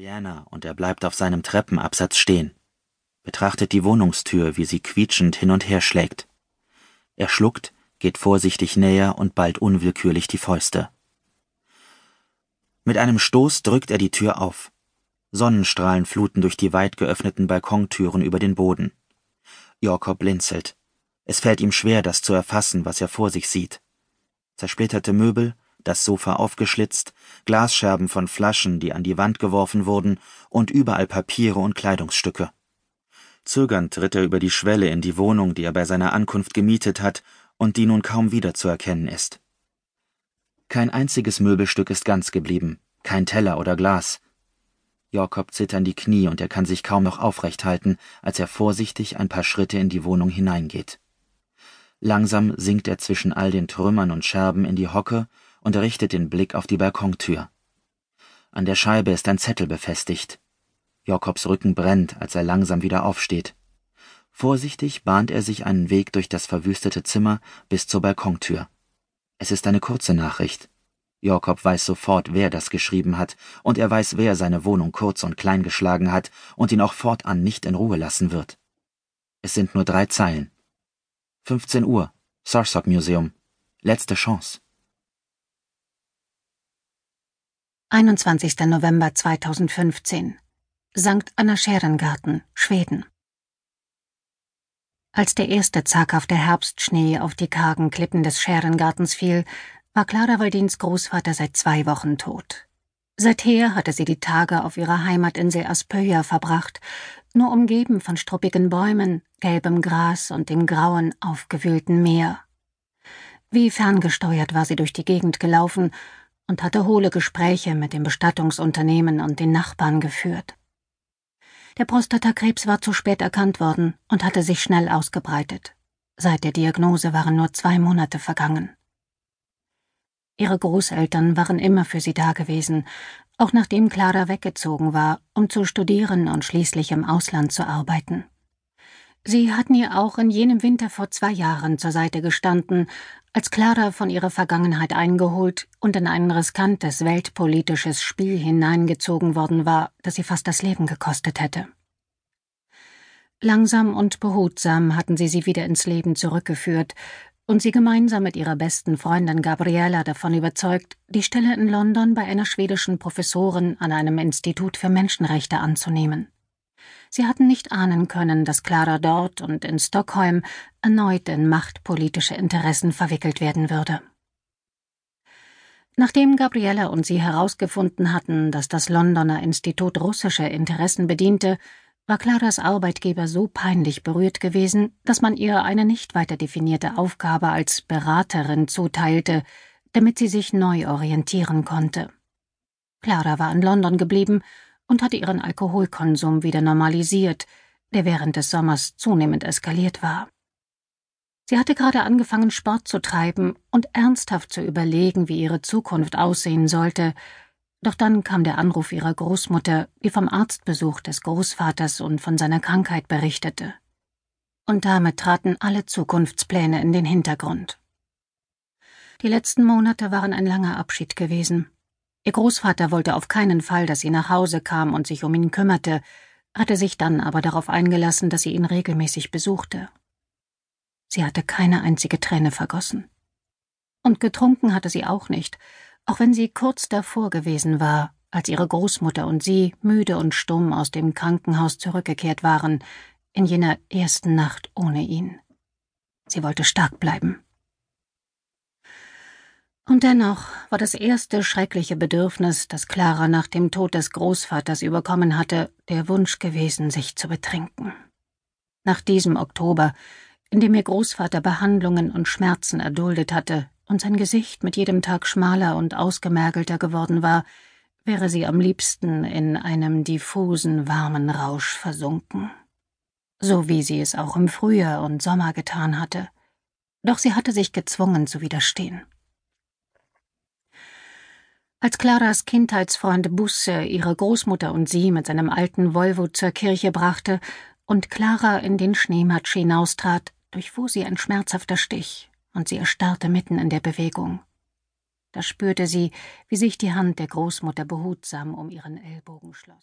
Brianna und er bleibt auf seinem Treppenabsatz stehen, betrachtet die Wohnungstür, wie sie quietschend hin und her schlägt. Er schluckt, geht vorsichtig näher und ballt unwillkürlich die Fäuste. Mit einem Stoß drückt er die Tür auf. Sonnenstrahlen fluten durch die weit geöffneten Balkontüren über den Boden. Jakob blinzelt. Es fällt ihm schwer, das zu erfassen, was er vor sich sieht. Zersplitterte Möbel, das Sofa aufgeschlitzt, Glasscherben von Flaschen, die an die Wand geworfen wurden, und überall Papiere und Kleidungsstücke. Zögernd tritt er über die Schwelle in die Wohnung, die er bei seiner Ankunft gemietet hat und die nun kaum wiederzuerkennen ist. Kein einziges Möbelstück ist ganz geblieben, kein Teller oder Glas. Jakob zittern die Knie und er kann sich kaum noch aufrecht halten, als er vorsichtig ein paar Schritte in die Wohnung hineingeht. Langsam sinkt er zwischen all den Trümmern und Scherben in die Hocke und richtet den Blick auf die Balkontür. An der Scheibe ist ein Zettel befestigt. Jakobs Rücken brennt, als er langsam wieder aufsteht. Vorsichtig bahnt er sich einen Weg durch das verwüstete Zimmer bis zur Balkontür. Es ist eine kurze Nachricht. Jakob weiß sofort, wer das geschrieben hat, und er weiß, wer seine Wohnung kurz und klein geschlagen hat und ihn auch fortan nicht in Ruhe lassen wird. Es sind nur drei Zeilen. 15 Uhr, Sarsok Museum. Letzte Chance. 21. November 2015 St. Anna Scherengarten, Schweden Als der erste zaghafte Herbstschnee auf die kargen Klippen des Scherengartens fiel, war Clara Waldins Großvater seit zwei Wochen tot. Seither hatte sie die Tage auf ihrer Heimatinsel Aspöja verbracht, nur umgeben von struppigen Bäumen, gelbem Gras und dem grauen, aufgewühlten Meer. Wie ferngesteuert war sie durch die Gegend gelaufen und hatte hohle Gespräche mit dem Bestattungsunternehmen und den Nachbarn geführt. Der Prostatakrebs war zu spät erkannt worden und hatte sich schnell ausgebreitet. Seit der Diagnose waren nur zwei Monate vergangen. Ihre Großeltern waren immer für sie dagewesen, auch nachdem Clara weggezogen war, um zu studieren und schließlich im Ausland zu arbeiten. Sie hatten ihr auch in jenem Winter vor zwei Jahren zur Seite gestanden, als Clara von ihrer Vergangenheit eingeholt und in ein riskantes weltpolitisches Spiel hineingezogen worden war, das sie fast das Leben gekostet hätte. Langsam und behutsam hatten sie sie wieder ins Leben zurückgeführt und sie gemeinsam mit ihrer besten Freundin Gabriella davon überzeugt, die Stelle in London bei einer schwedischen Professorin an einem Institut für Menschenrechte anzunehmen. Sie hatten nicht ahnen können, dass Clara dort und in Stockholm erneut in machtpolitische Interessen verwickelt werden würde. Nachdem Gabriella und sie herausgefunden hatten, dass das Londoner Institut russische Interessen bediente, war Claras Arbeitgeber so peinlich berührt gewesen, dass man ihr eine nicht weiter definierte Aufgabe als Beraterin zuteilte, damit sie sich neu orientieren konnte. Clara war in London geblieben und hatte ihren Alkoholkonsum wieder normalisiert, der während des Sommers zunehmend eskaliert war. Sie hatte gerade angefangen, Sport zu treiben und ernsthaft zu überlegen, wie ihre Zukunft aussehen sollte, doch dann kam der Anruf ihrer Großmutter, die vom Arztbesuch des Großvaters und von seiner Krankheit berichtete. Und damit traten alle Zukunftspläne in den Hintergrund. Die letzten Monate waren ein langer Abschied gewesen. Ihr Großvater wollte auf keinen Fall, dass sie nach Hause kam und sich um ihn kümmerte, hatte sich dann aber darauf eingelassen, dass sie ihn regelmäßig besuchte. Sie hatte keine einzige Träne vergossen. Und getrunken hatte sie auch nicht, auch wenn sie kurz davor gewesen war, als ihre Großmutter und sie müde und stumm aus dem Krankenhaus zurückgekehrt waren, in jener ersten Nacht ohne ihn. Sie wollte stark bleiben. Und dennoch war das erste schreckliche Bedürfnis, das Clara nach dem Tod des Großvaters überkommen hatte, der Wunsch gewesen, sich zu betrinken. Nach diesem Oktober, in dem ihr Großvater Behandlungen und Schmerzen erduldet hatte und sein Gesicht mit jedem Tag schmaler und ausgemergelter geworden war, wäre sie am liebsten in einem diffusen, warmen Rausch versunken. So wie sie es auch im Frühjahr und Sommer getan hatte. Doch sie hatte sich gezwungen zu widerstehen. Als Claras Kindheitsfreund Busse ihre Großmutter und sie mit seinem alten Volvo zur Kirche brachte und Clara in den Schneematsch hinaustrat, durchfuhr sie ein schmerzhafter Stich, und sie erstarrte mitten in der Bewegung. Da spürte sie, wie sich die Hand der Großmutter behutsam um ihren Ellbogen schloss.